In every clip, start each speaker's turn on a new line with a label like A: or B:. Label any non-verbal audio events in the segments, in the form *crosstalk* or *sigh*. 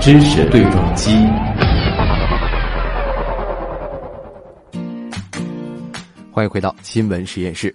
A: 知识对撞机。
B: 欢迎回到新闻实验室。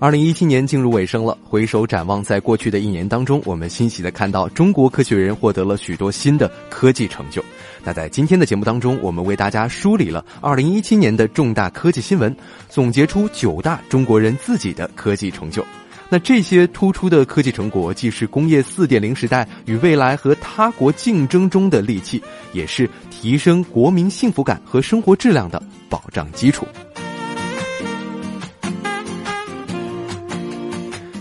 B: 二零一七年进入尾声了，回首展望，在过去的一年当中，我们欣喜的看到中国科学人获得了许多新的科技成就。那在今天的节目当中，我们为大家梳理了二零一七年的重大科技新闻，总结出九大中国人自己的科技成就。那这些突出的科技成果，既是工业四点零时代与未来和他国竞争中的利器，也是提升国民幸福感和生活质量的保障基础。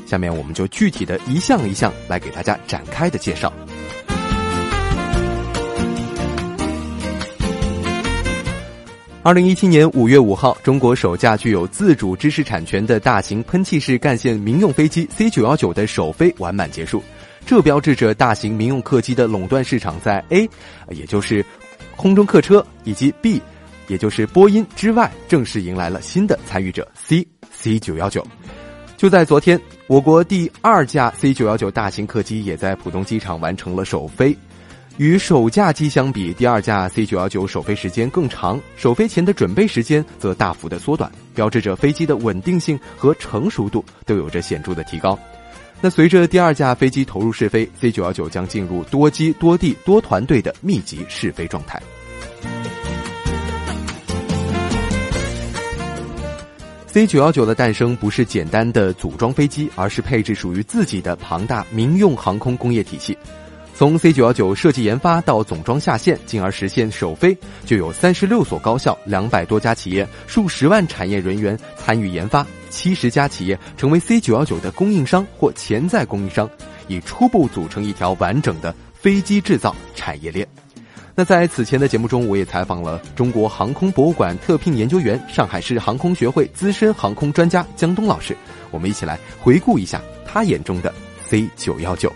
B: 下面我们就具体的一项一项来给大家展开的介绍。二零一七年五月五号，中国首架具有自主知识产权的大型喷气式干线民用飞机 C 九幺九的首飞完满结束，这标志着大型民用客机的垄断市场在 A，也就是空中客车以及 B，也就是波音之外，正式迎来了新的参与者 C C 九幺九。就在昨天，我国第二架 C 九幺九大型客机也在浦东机场完成了首飞。与首架机相比，第二架 C 九幺九首飞时间更长，首飞前的准备时间则大幅的缩短，标志着飞机的稳定性和成熟度都有着显著的提高。那随着第二架飞机投入试飞，C 九幺九将进入多机多地多团队的密集试飞状态。C 九幺九的诞生不是简单的组装飞机，而是配置属于自己的庞大民用航空工业体系。从 C 九幺九设计研发到总装下线，进而实现首飞，就有三十六所高校、两百多家企业、数十万产业人员参与研发，七十家企业成为 C 九幺九的供应商或潜在供应商，已初步组成一条完整的飞机制造产业链。那在此前的节目中，我也采访了中国航空博物馆特聘研究员、上海市航空学会资深航空专家江东老师，我们一起来回顾一下他眼中的 C 九幺九。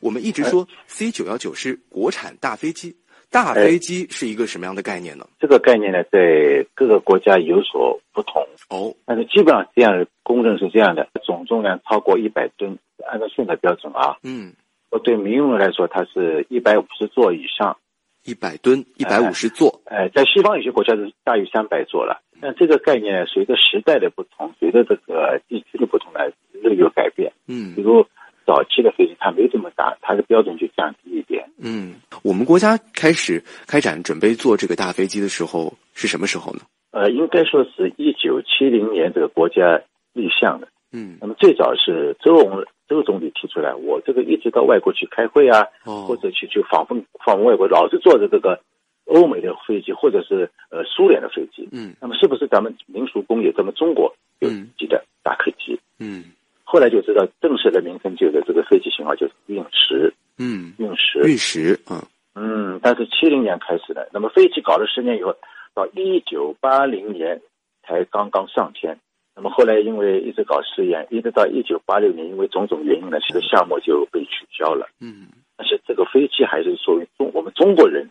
B: 我们一直说 C 九幺九是国产大飞机，大飞机是一个什么样的概念呢？
C: 这个概念呢，在各个国家有所不同
B: 哦，
C: 但是基本上这样的公认是这样的：总重量超过一百吨，按照现在标准啊，
B: 嗯，
C: 我对民用来说，它是一百五十座以上。
B: 一百吨，一百五十座。
C: 哎，在西方有些国家是大于三百座了。那这个概念随着时代的不同，随着这个地区的不同呢，略有改变。
B: 嗯，
C: 比如早期的飞机它没这么大，它的标准就降低一点。
B: 嗯，我们国家开始开展准备做这个大飞机的时候是什么时候呢？
C: 呃，应该说是一九七零年这个国家立项的。
B: 嗯，
C: 那么最早是周荣周总理提出来，我这个一直到外国去开会啊，
B: 哦
C: 或者去去访问访问外国，老是坐着这个欧美的飞机或者是呃苏联的飞机。
B: 嗯
C: 那么是不是咱们民俗工业，咱们中国有自
B: 嗯
C: 己的大客机？
B: 嗯
C: 后来就知道正式的名称就是这个飞机型号就是运十，
B: 嗯，
C: 运十。
B: 运十啊，
C: 嗯，但是七零年开始的，那么飞机搞了十年以后，到一九八零年才刚刚上天。那么后来因为一直搞试验，一直到一九八六年，因为种种原因呢，这个项目就被取消了。
B: 嗯
C: 但是这个飞机还是属于中我们中国人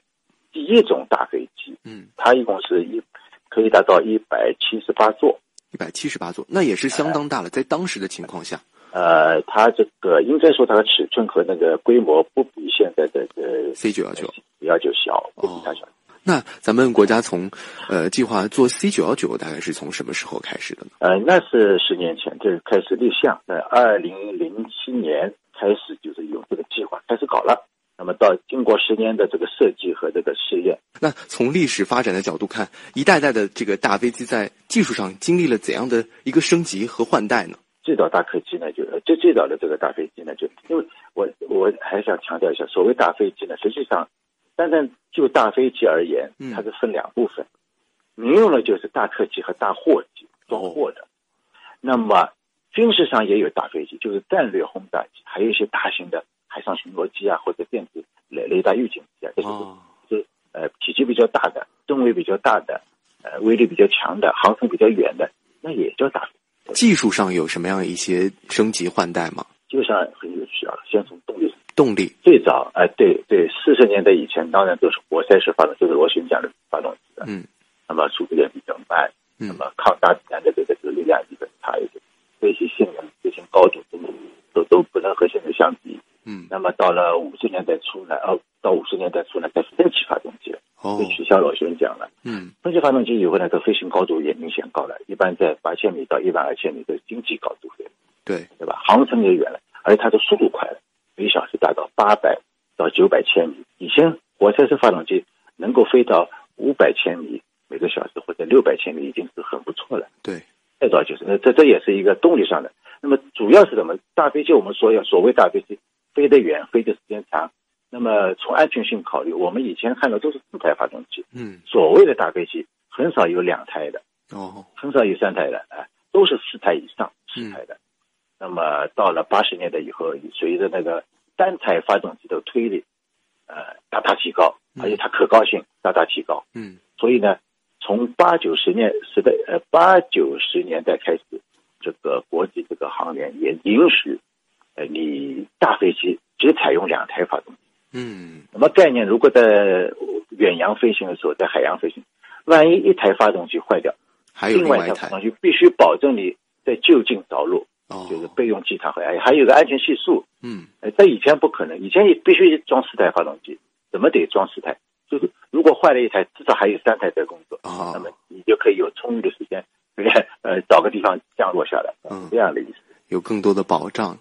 C: 第一种大飞机，
B: 嗯，
C: 它一共是一可以达到一百七十八座。
B: 一百七十八座，那也是相当大了，在当时的情况下。
C: 呃，它这个应该说它的尺寸和那个规模不比现在的呃
B: C 九幺九
C: 幺九小，不比它小。
B: 那咱们国家从呃计划做 C 九幺九，大概是从什么时候开始的呢？
C: 呃，那是十年前，这个开始立项，在二零零七年开始就是有这个计划开始搞了。那么到经过十年的这个设计和这个试验，
B: 那从历史发展的角度看，一代代的这个大飞机在技术上经历了怎样的一个升级和换代呢？
C: 最早大客机呢，就最最早的这个大飞机呢，就因为我我还想强调一下，所谓大飞机呢，实际上单单就大飞机而言
B: 嗯，
C: 它是分两部分，民用的就是大客机和大货机装货的，那么军事上也有大飞机，就是战略轰炸机，还有一些大型的海上巡逻机啊，或者电子雷雷达预警机啊，这是
B: 哦，
C: 是呃体积比较大的、吨位比较大的、呃威力比较强的、航程比较远的，那也叫大。
B: 技术上有什么样一些升级换代吗？
C: 基本上很有趣啊。先从动力，最早哎、对对，四十年代以前当然都是活塞式发动，就是螺旋桨的发动机的，
B: 嗯
C: 那么速度也比较慢。那么抗大自然的这个这个力量基本差一点，飞行性能、飞行高度都都都不能和现在相比。
B: 嗯，
C: 那么到了五十年代初呢，哦，到五十年代初呢，开始分气发动机了，被取消螺旋桨了。
B: 嗯，
C: 分气发动机以后呢，它飞行高度也明显高了，一般在八千米到一万二千米的经济高度飞，
B: 对
C: 对吧？航程也远了，而且它的速度快了，每小时达到八百到九百千米。以前火柴式发动机能够飞到五百千米每个小时或者六百千米，已经是很不错了。
B: 对，
C: 再早就是那这这也是一个动力上的。那么主要是什么？大飞机我们说要所谓大飞机飞得远，飞的时间长。那么从安全性考虑，我们以前看到都是四台发动机。
B: 嗯，
C: 所谓的大飞机很少有两台的，
B: 哦，
C: 很少有三台的，啊，都是四台以上，四台的。那么到了八十年代以后，随着那个单台发动机的推力，呃，大大提高，而且它可靠性大大提高。
B: 嗯，
C: 所以呢，从八九十年时代，呃，八九十年代开始，这个国际这个航联也允许，呃，你大飞机只采用两台发动机。
B: 嗯，
C: 那么概念，如果在远洋飞行的时候，在海洋飞行，万一一台发动机坏掉，
B: 还有
C: 另外
B: 外一台
C: 发动机必须保证你在就近着陆，
B: 哦，
C: 就是备用机场和还还有个安全系数。
B: 嗯
C: 呃，在以前不可能，以前也必须装四台发动机，怎么得装四台？就是如果坏了一台，至少还有三台在工作，
B: 哦
C: 那么你就可以有充裕的时间，对不对？呃，找个地方降落下来，
B: 嗯
C: 这样的意思。
B: 有更多的保障。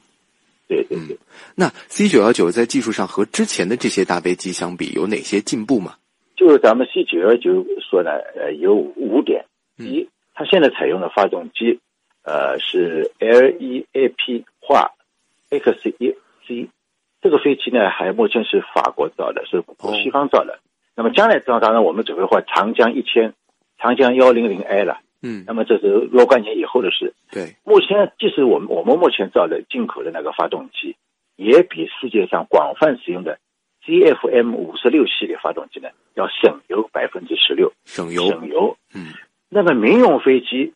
C: 对对对。
B: 那 C 九幺九在技术上和之前的这些大飞机相比，有哪些进步吗？
C: 就是咱们 C 九幺九说呢，呃，有五点。第一，它现在采用的发动机，呃，是 LEAP 化 X E C，这个飞机呢，还目前是法国造的，是西方造的。那么将来当然我们只会换长江一千、长江幺零零 A 了。
B: 嗯
C: 那么这是若干年以后的事。
B: 对，
C: 目前，即使我们我们目前造的进口的那个发动机，也比世界上广泛使用的 CFM 五十六系列发动机呢要省油百分之十六。
B: 省油。
C: 省油。
B: 嗯，
C: 那么民用飞机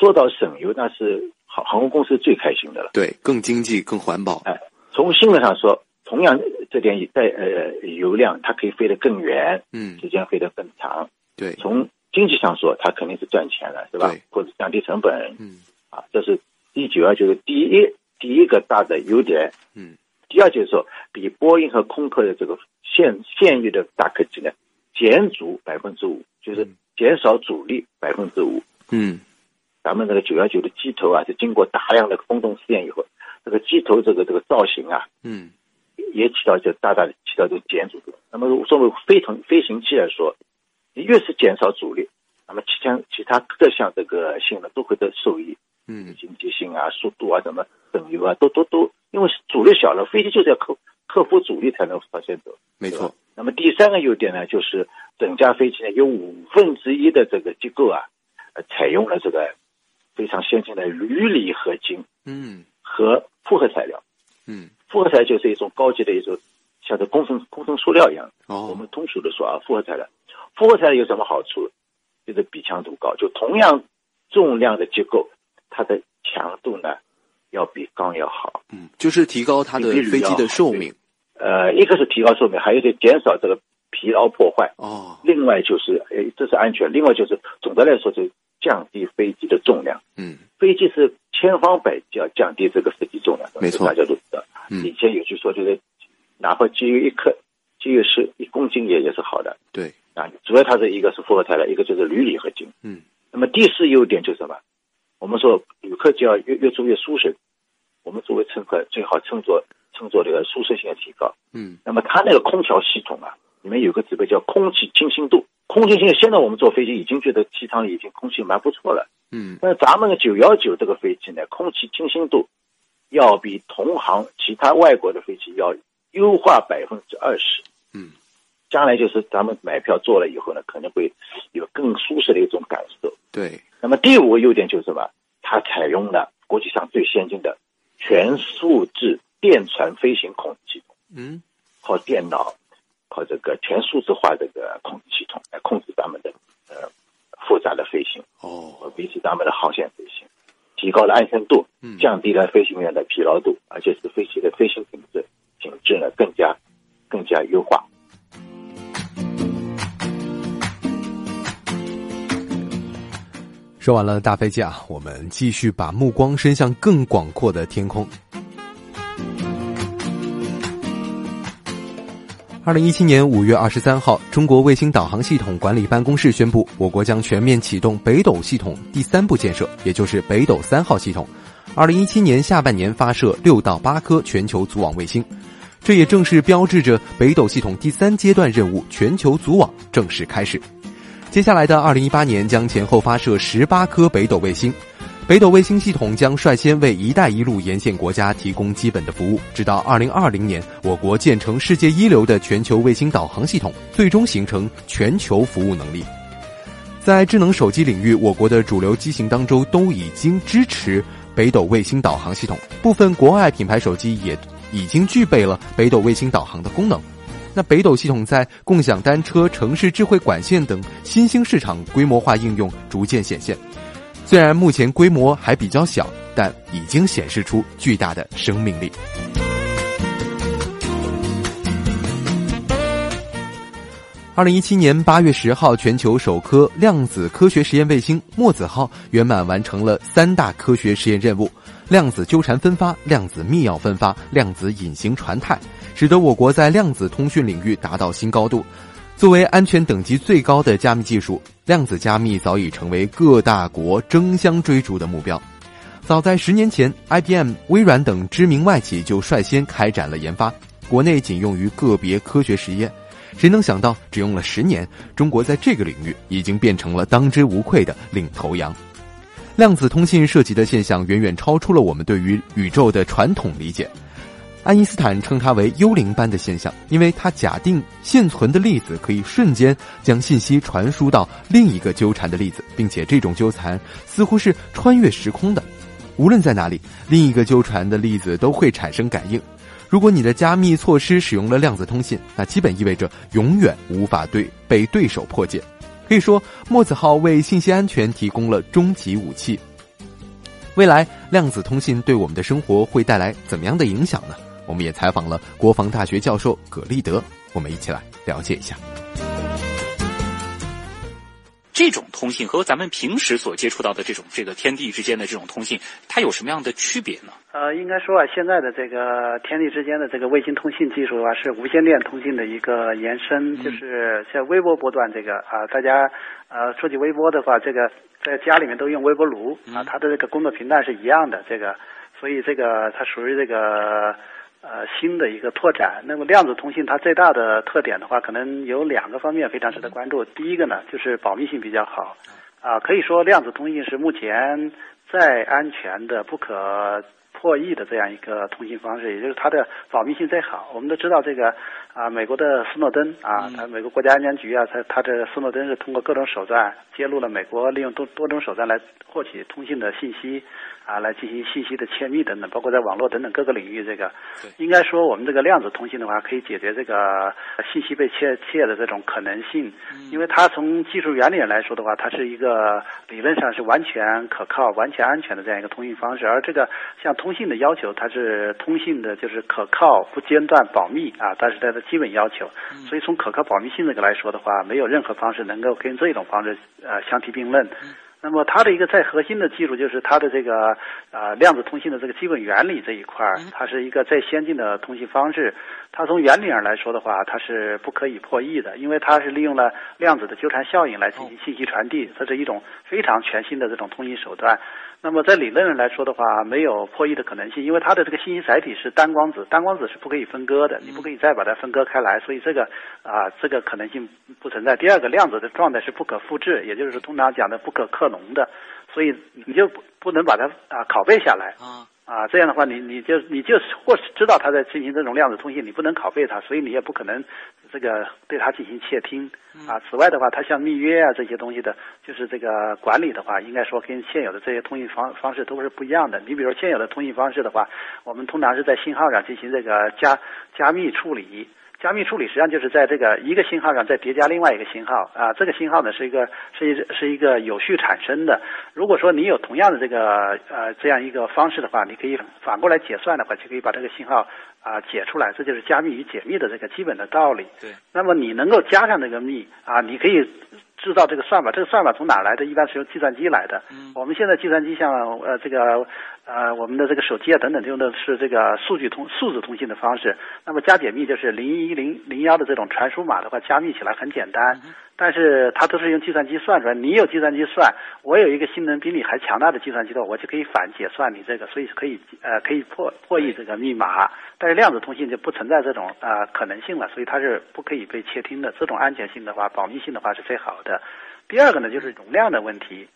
C: 说到省油，那是航航空公司最开心的了。
B: 对，更经济、更环保。
C: 哎，从性能上说，同样这点在呃油量，它可以飞得更远，
B: 嗯，
C: 时间飞得更长。
B: 对，
C: 从经济上说，它肯定是赚钱了，是吧
B: 对？
C: 或者降低成本。
B: 嗯
C: 啊，这是第九啊，就是第一第一个大的优点。
B: 嗯，
C: 第二就是说，比波音和空客的这个现现役的大客机呢，减阻百分之五，就是减少阻力百分之五。
B: 嗯
C: 咱们那个九幺九的机头啊，是经过大量的风洞试验以后，这个机头这个这个造型啊，
B: 嗯
C: 也起到就大大的起到这个减阻作用。那么作为飞腾飞行器来说，你越是减少阻力，那么其他其他各项这个性能都会得受益，
B: 嗯
C: 经济性啊、速度啊、什么省油啊，都都都，因为阻力小了，飞机就是要克克服阻力才能往前走。
B: 没错。
C: 那么第三个优点呢，就是整架飞机呢有五分之一的这个机构啊，呃，采用了这个非常先进的铝锂合金
B: 嗯
C: 和复合材料。
B: 嗯
C: 复合材料就是一种高级的一种，像这工程工程塑料一样。哦我
B: 哦
C: 们通俗的说啊，复合材料，复合材料有什么好处？就是比强度高，就同样重量的结构，它的强度呢要比钢要好。
B: 嗯，就是提高它的飞机的寿命。
C: 呃，一个是提高寿命，还有是减少这个疲劳破坏。
B: 哦
C: 另外就是，哎，这是安全。另外就是，总的来说就是降低飞机的重量。
B: 嗯
C: 飞机是千方百计要降低这个飞机重量的，
B: 没错
C: 大家都知道。
B: 嗯
C: 以前有句说，就是哪怕机油一克，机油是一公斤也也是好的
B: 对
C: 啊。主要它是一个是复合材料，一个就是铝铝合金。
B: 嗯
C: 那么第四优点就是什么？我们说旅客就要越越住越舒适，我们作为乘客最好乘坐乘坐这个舒适性的提高。
B: 嗯
C: 那么它那个空调系统啊，里面有个指标叫空气清新度。空气清新，现在我们坐飞机已经觉得机舱里已经空气蛮不错了。
B: 嗯
C: 但是咱们的九幺九这个飞机呢，空气清新度要比同行其他外国的飞机要优化百分之二十。
B: 嗯
C: 将来就是咱们买票坐了以后呢，可能会有更舒适的一种感受。
B: 对
C: 那么第五个优点就是什么？它采用了国际上最先进的全数字电传飞行控制系统，
B: 嗯
C: 靠电脑，靠这个全数字化这个控制系统来控制咱们的呃复杂的飞行，
B: 哦
C: 和维持咱们的航线飞行，提高了安全度
B: 嗯，
C: 降低了飞行员的疲劳度，而且使飞机的飞行品质品质呢更加更加优化。
B: 说完了大飞机啊，我们继续把目光伸向更广阔的天空。二零一七年五月二十三号，中国卫星导航系统管理办公室宣布，我国将全面启动北斗系统第三步建设，也就是北斗三号系统。二零一七年下半年发射六到八颗全球组网卫星，这也正是标志着北斗系统第三阶段任务全球组网正式开始。接下来的二零一八年将前后发射十八颗北斗卫星。北斗卫星系统将率先为“一带一路”沿线国家提供基本的服务，直到二零二零年，我国建成世界一流的全球卫星导航系统，最终形成全球服务能力。在智能手机领域，我国的主流机型当中都已经支持北斗卫星导航系统，部分国外品牌手机也已经具备了北斗卫星导航的功能。那北斗系统在共享单车、城市智慧管线等新兴市场规模化应用逐渐显现。虽然目前规模还比较小，但已经显示出巨大的生命力。二零一七年八月十号，全球首颗量子科学实验卫星“墨子号”圆满完成了三大科学实验任务：量子纠缠分发、量子密钥分发、量子隐形传态，使得我国在量子通讯领域达到新高度。作为安全等级最高的加密技术，量子加密早已成为各大国争相追逐的目标。早在十年前，IBM、微软等知名外企就率先开展了研发，国内仅用于个别科学实验。谁能想到，只用了十年，中国在这个领域已经变成了当之无愧的领头羊。量子通信涉及的现象远远超出了我们对于宇宙的传统理解。爱因斯坦称它为幽灵般的现象，因为它假定现存的粒子可以瞬间将信息传输到另一个纠缠的粒子，并且这种纠缠似乎是穿越时空的。无论在哪里，另一个纠缠的粒子都会产生感应。如果你的加密措施使用了量子通信，那基本意味着永远无法对被对手破解。可以说，墨子号为信息安全提供了终极武器。未来，量子通信对我们的生活会带来怎么样的影响呢？我们也采访了国防大学教授葛立德，我们一起来了解一下。
A: 这种通信和咱们平时所接触到的这种这个天地之间的这种通信，它有什么样的区别呢？
D: 呃，应该说啊，现在的这个天地之间的这个卫星通信技术啊，是无线电通信的一个延伸，就是像微波波段这个啊，大家呃说起微波的话，这个在家里面都用微波炉啊，它的这个工作频段是一样的，这个，所以这个它属于这个。呃，新的一个拓展。那么量子通信它最大的特点的话，可能有两个方面非常值得关注。第一个呢，就是保密性比较好，啊，可以说量子通信是目前再安全的、不可破译的这样一个通信方式，也就是它的保密性最好。我们都知道这个啊，美国的斯诺登啊，他美国国家安全局啊，他他这斯诺登是通过各种手段揭露了美国利用多多种手段来获取通信的信息。啊，来进行信息的窃密等等，包括在网络等等各个领域，这个应该说我们这个量子通信的话，可以解决这个信息被窃窃的这种可能性，因为它从技术原理来说的话，它是一个理论上是完全可靠、完全安全的这样一个通信方式。而这个像通信的要求，它是通信的就是可靠、不间断、保密啊，它是它的基本要求。所以从可靠、保密性这个来说的话，没有任何方式能够跟这种方式呃相提并论。那么它的一个最核心的技术就是它的这个呃量子通信的这个基本原理这一块儿，它是一个最先进的通信方式。它从原理上来说的话，它是不可以破译的，因为它是利用了量子的纠缠效应来进行信息传递，这是一种非常全新的这种通信手段。那么在理论上来说的话，没有破译的可能性，因为它的这个信息载体是单光子，单光子是不可以分割的，你不可以再把它分割开来，所以这个啊这个可能性不存在。第二个，量子的状态是不可复制，也就是通常讲的不可克隆的，所以你就不不能把它啊拷贝下来啊。啊，这样的话，你你就你就或是知道它在进行这种量子通信，你不能拷贝它，所以你也不可能这个对它进行窃听啊。此外的话，它像密约啊这些东西的，就是这个管理的话，应该说跟现有的这些通信方方式都是不一样的。你比如现有的通信方式的话，我们通常是在信号上进行这个加加密处理。加密处理实际上就是在这个一个信号上再叠加另外一个信号啊，这个信号呢是一个是一是一个有序产生的。如果说你有同样的这个呃这样一个方式的话，你可以反过来解算的话，就可以把这个信号啊解出来。这就是加密与解密的这个基本的道理。
A: 对。
D: 那么你能够加上这个密啊，你可以制造这个算法，这个算法从哪来的？一般是由计算机来的。
A: 嗯
D: 我们现在计算机像呃这个呃我们的这个手机啊等等用的是这个数据通数字通信的方式。那么加解密就是零一零零幺的这种传输码的话，加密起来很简单，但是它都是用计算机算出来。你有计算机算，我有一个性能比你还强大的计算机的话，我就可以反解算你这个，所以可以呃可以破破译这个密码。但是量子通信就不存在这种呃可能性了，所以它是不可以被窃听的。这种安全性的话，保密性的话是最好的。第二个呢，就是容量的问题，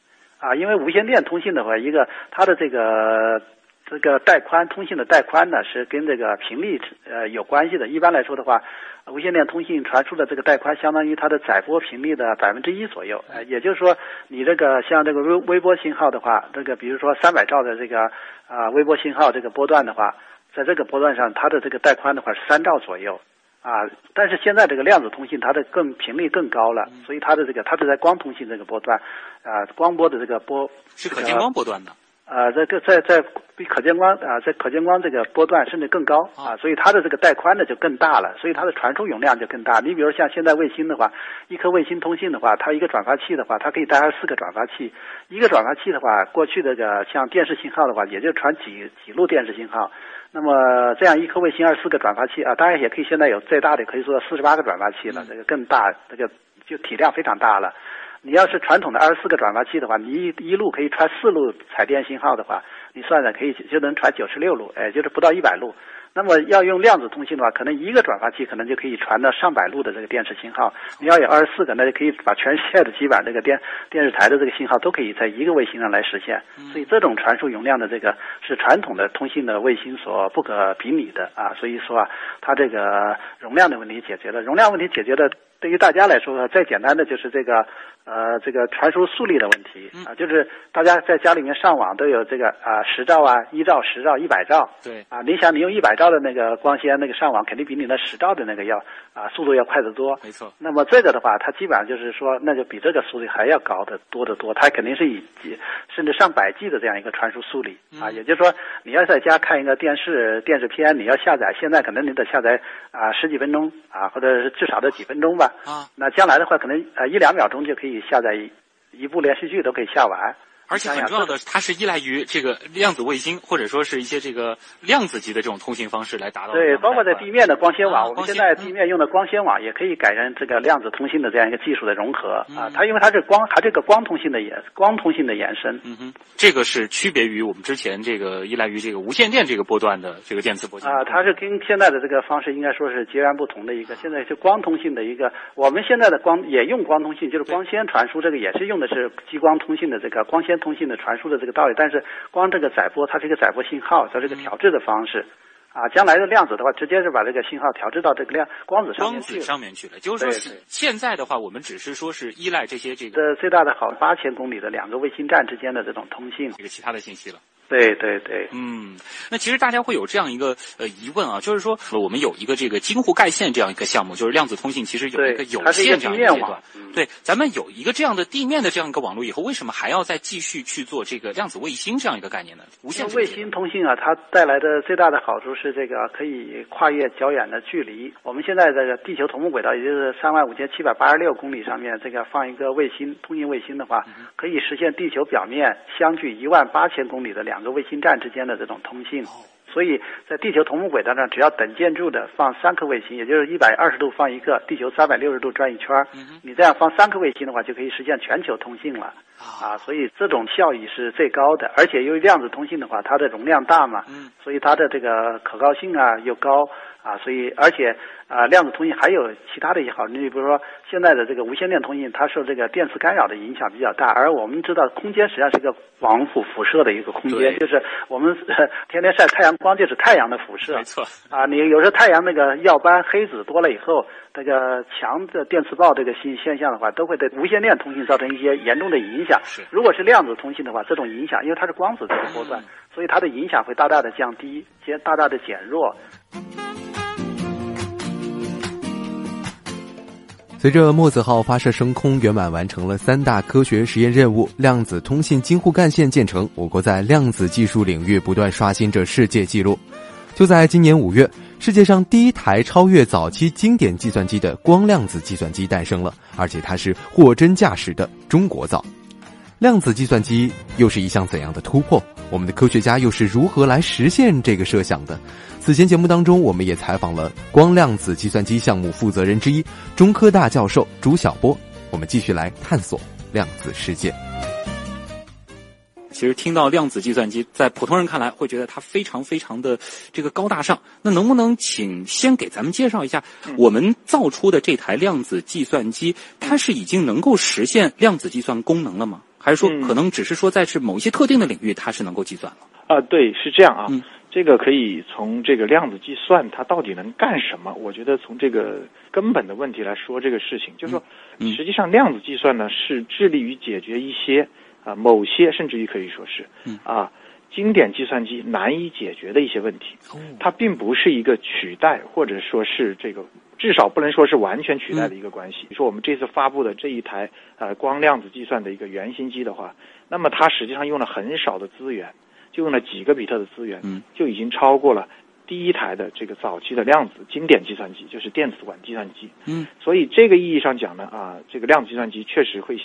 D: 啊，因为无线电通信的话，一个它的这个这个带宽通信的带宽呢是跟这个频率呃有关系的。一般来说的话，无线电通信传输的这个带宽相当于它的载波频率的百分之一左右。呃，也就是说，你这个像这个微微波信号的话，这个比如说三百兆的这个啊、微波信号这个波段的话，在这个波段上，它的这个带宽的话是三兆左右。啊，但是现在这个量子通信它的更频率更高了，所以它的这个它是在光通信这个波段，啊，光波的这个波
A: 是可见光波段的。
D: 呃，这个在在比可见光啊，在可见光这个波段甚至更高啊，所以它的这个带宽呢就更大了，所以它的传输容量就更大。你比如像现在卫星的话，一颗卫星通信的话，它一个转发器的话，它可以带四个转发器。一个转发器的话，过去这个像电视信号的话，也就传几几路电视信号。那么这样一颗卫星二十四个转发器啊，当然也可以现在有最大的可以做到四十八个转发器了，这个更大，这个就体量非常大了。你要是传统的二十四个转发器的话，你一一路可以传四路彩电信号的话，你算算可以就能传九十六路，哎，就是不到一百路。那么要用量子通信的话，可能一个转发器可能就可以传到上百路的这个电视信号。你要有二十四个，那就可以把全世界的基本上这个电电视台的这个信号都可以在一个卫星上来实现。所以这种传输容量的这个是传统的通信的卫星所不可比拟的啊。所以说啊，它这个容量的问题解决了，容量问题解决的对于大家来说，最简单的就是这个呃这个传输速率的问题啊，就是大家在家里面上网都有这个啊十兆啊、一兆、十兆、一百兆。
A: 对
D: 啊，你想你用一百兆的那个光纤那个上网，肯定比你那十兆的那个要啊速度要快得多。
A: 没错。
D: 那么这个的话，它基本上就是说，那就比这个速率还要高得多得多。它肯定是以几甚至上百 G 的这样一个传输速率啊。也就是说，你要在家看一个电视电视片，你要下载，现在可能你得下载啊十几分钟啊，或者是至少得几分钟吧。
A: 啊，
D: 那将来的话，可能呃一两秒钟就可以下载一一部连续剧都可以下完。
A: 而且很重要的，它是依赖于这个量子卫星，或者说是一些这个量子级的这种通信方式来达到。
D: 对，包括在地面的光纤网，
A: 啊
D: 我们现在地面用的光纤网也可以改成这个量子通信的这样一个技术的融合
A: 嗯
D: 啊。它因为它是光，它这个光通信的延光通信的延伸。
A: 嗯哼，这个是区别于我们之前这个依赖于这个无线电这个波段的这个电磁波。
D: 啊，它是跟现在的这个方式应该说是截然不同的一个。现在是光通信的一个，我们现在的光也用光通信，就是光纤传输，这个也是用的是激光通信的这个光纤通信的传输的这个道理。但是光这个载波，它是一个载波信号，它是一个调制的方式。啊，将来的量子的话，直接是把这个信号调制到这个量光子上面
A: 光子上面去了。就是说
D: 对对，
A: 现在的话，我们只是说是依赖这些这个
D: 这最大的好八千公里的两个卫星站之间的这种通信。
A: 这个其他的信息了。
D: 对对对，
A: 嗯，那其实大家会有这样一个呃疑问啊，就是说呃我们有一个这个京沪干线这样一个项目，就是量子通信其实有一个有线这样
D: 地面网
A: 一个阶段。对，咱们有一个这样的地面的这样一个网络以后，为什么还要再继续去做这个量子卫星这样一个概念呢？无线
D: 卫星通信啊，它带来的最大的好处是这个可以跨越较远的距离。我们现在这个地球同步轨道，也就是三万五千七百八十六公里上面，这个放一个卫星通信卫星的话，可以实现地球表面相距一万八千公里的两个卫星站之间的这种通信。所以在地球同步轨道上，只要等建筑的放三颗卫星，也就是一百二十度放一个，地球三百六十度转一圈儿，你这样放三颗卫星的话，就可以实现全球通信了。啊，所以这种效益是最高的，而且由于量子通信的话，它的容量大嘛，
A: 嗯，
D: 所以它的这个可靠性啊又高啊，所以而且啊，量子通信还有其他的一些好，你比如说现在的这个无线电通信，它受这个电磁干扰的影响比较大，而我们知道空间实际上是一个广谱辐射的一个空间，就是我们、*laughs* 呃天天晒太阳光就是太阳的辐射，
A: 没错。
D: 啊，你有时候太阳那个耀斑黑子多了以后，那个强的电磁暴这个现现象的话，都会对无线电通信造成一些严重的影响。
A: 是
D: 如果是量子通信的话，这种影响，因为它是光子这个波段，
A: 嗯
D: 所以它的影响会大大的降低，减大大的减弱。
B: 随着墨子号发射升空，圆满完成了三大科学实验任务，量子通信京沪干线建成，我国在量子技术领域不断刷新着世界纪录。就在今年五月，世界上第一台超越早期经典计算机的光量子计算机诞生了，而且它是货真价实的中国造。量子计算机又是一项怎样的突破？我们的科学家又是如何来实现这个设想的？此前节目当中，我们也采访了光量子计算机项目负责人之一中科大教授朱晓波。我们继续来探索量子世界。
A: 其实听到量子计算机，在普通人看来会觉得它非常非常的这个高大上。那能不能请先给咱们介绍一下，我们造出的这台量子计算机，它是已经能够实现量子计算功能了吗？还是说可能只是说在是某一些特定的领域，它是能够计算了？
E: 啊，对，是这样啊。这个可以从这个量子计算它到底能干什么？我觉得从这个根本的问题来说，这个事情就是说，实际上量子计算呢是致力于解决一些。啊，某些甚至于可以说是，啊，经典计算机难以解决的一些问题，它并不是一个取代，或者说是这个至少不能说是完全取代的一个关系。你说我们这次发布的这一台呃光量子计算的一个原型机的话，那么它实际上用了很少的资源，就用了几个比特的资源，就已经超过了第一台的这个早期的量子经典计算机，就是电子管计算机。
A: 嗯，
E: 所以这个意义上讲呢，啊，这个量子计算机确实会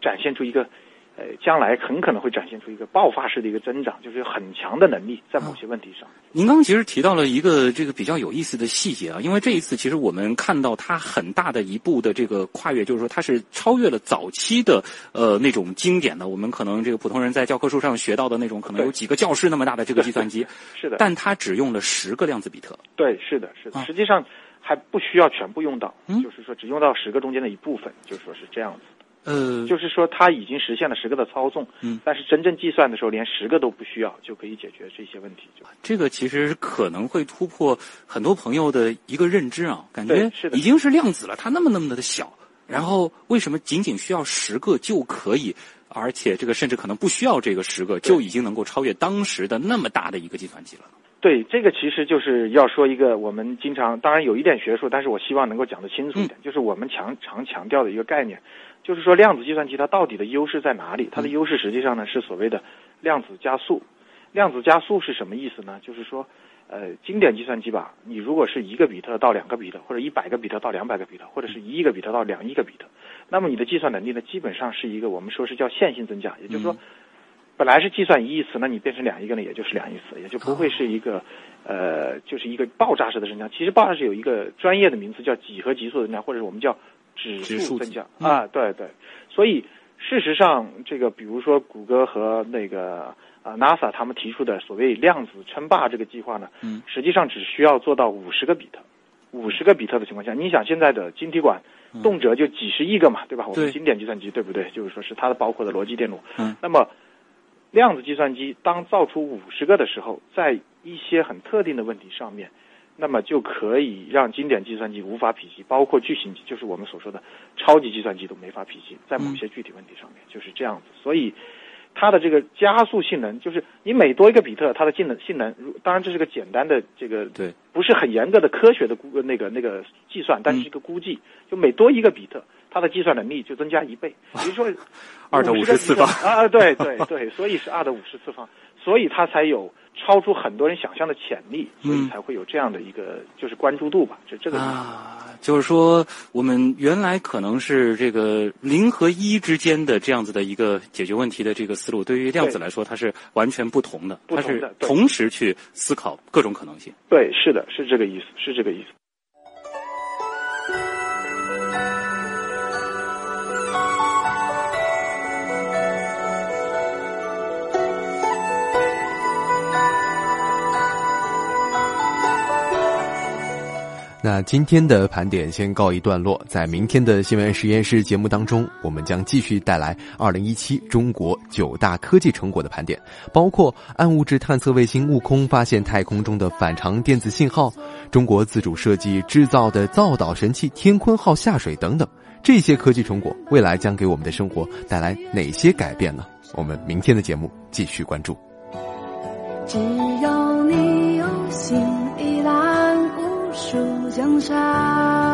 E: 展现出一个。呃，将来很可能会展现出一个爆发式的一个增长，就是很强的能力在某些问题上。
A: 您刚刚其实提到了一个这个比较有意思的细节啊，因为这一次其实我们看到它很大的一步的这个跨越，就是说它是超越了早期的呃那种经典的，我们可能这个普通人在教科书上学到的那种可能有几个教室那么大的这个计算机。
E: 是的。*laughs*
A: 但它只用了十个量子比特。
E: 对，是的，是的。实际上还不需要全部用到，就是说只用到十个中间的一部分，就说是这样子。
A: 呃，
E: 就是说，它已经实现了十个的操纵，
A: 嗯，
E: 但是真正计算的时候，连十个都不需要，就可以解决这些问题。就
A: 这个其实可能会突破很多朋友的一个认知啊，感觉，已经是量子了，它那么那么的小，然后为什么仅仅需要十个就可以，而且这个甚至可能不需要这个十个就已经能够超越当时的那么大的一个计算机了？
E: 对，这个其实就是要说一个我们经常，当然有一点学术，但是我希望能够讲得清楚一点，就是我们强常强调的一个概念。就是说，量子计算机它到底的优势在哪里？它的优势实际上呢是所谓的量子加速。量子加速是什么意思呢？就是说，呃，经典计算机吧，你如果是一个比特到两个比特，或者一百个比特到两百个比特，或者是一亿个比特到两亿个比特，那么你的计算能力呢，基本上是一个我们说是叫线性增加。也就是说，本来是计算一亿次，那你变成两亿个呢，也就是两亿次，也就不会是一个呃，就是一个爆炸式的增加。其实爆炸式有一个专业的名词叫几何级数增加，或者是我们叫。指数增加啊，对对，所以事实上，这个比如说谷歌和那个啊 NASA 他们提出的所谓量子称霸这个计划呢，
A: 嗯，
E: 实际上只需要做到五十个比特，五十个比特的情况下，你想现在的晶体管动辄就几十亿个嘛，对吧？我们经典计算机对不对？就是说是它的包括的逻辑电路，
A: 嗯，
E: 那么量子计算机当造出五十个的时候，在一些很特定的问题上面。那么就可以让经典计算机无法匹及，包括巨型机，就是我们所说的超级计算机都没法匹及，在某些具体问题上面就是这样子。所以，它的这个加速性能，就是你每多一个比特，它的性能性能，当然这是个简单的这个，
A: 对，
E: 不是很严格的科学的估那个那个计算，但是一个估计，就每多一个比特，它的计算能力就增加一倍，比如说 *laughs*
A: 二的五十次方
E: 啊，对对对，所以是二的五十次方，所以它才有。超出很多人想象的潜力，所以才会有这样的一个就是关注度吧，就这个
A: 啊，就是说我们原来可能是这个零和一之间的这样子的一个解决问题的这个思路，对于量子来说，它是完全不同的，
E: 它
A: 是同时去思考各种可能性。
E: 对，是的，是这个意思，是这个意思。
B: 那今天的盘点先告一段落，在明天的新闻实验室节目当中，我们将继续带来二零一七中国九大科技成果的盘点，包括暗物质探测卫星悟空发现太空中的反常电子信号，中国自主设计制造的造岛神器天鲲号下水等等。这些科技成果未来将给我们的生活带来哪些改变呢？我们明天的节目继续关注。
F: 只要你有心，数。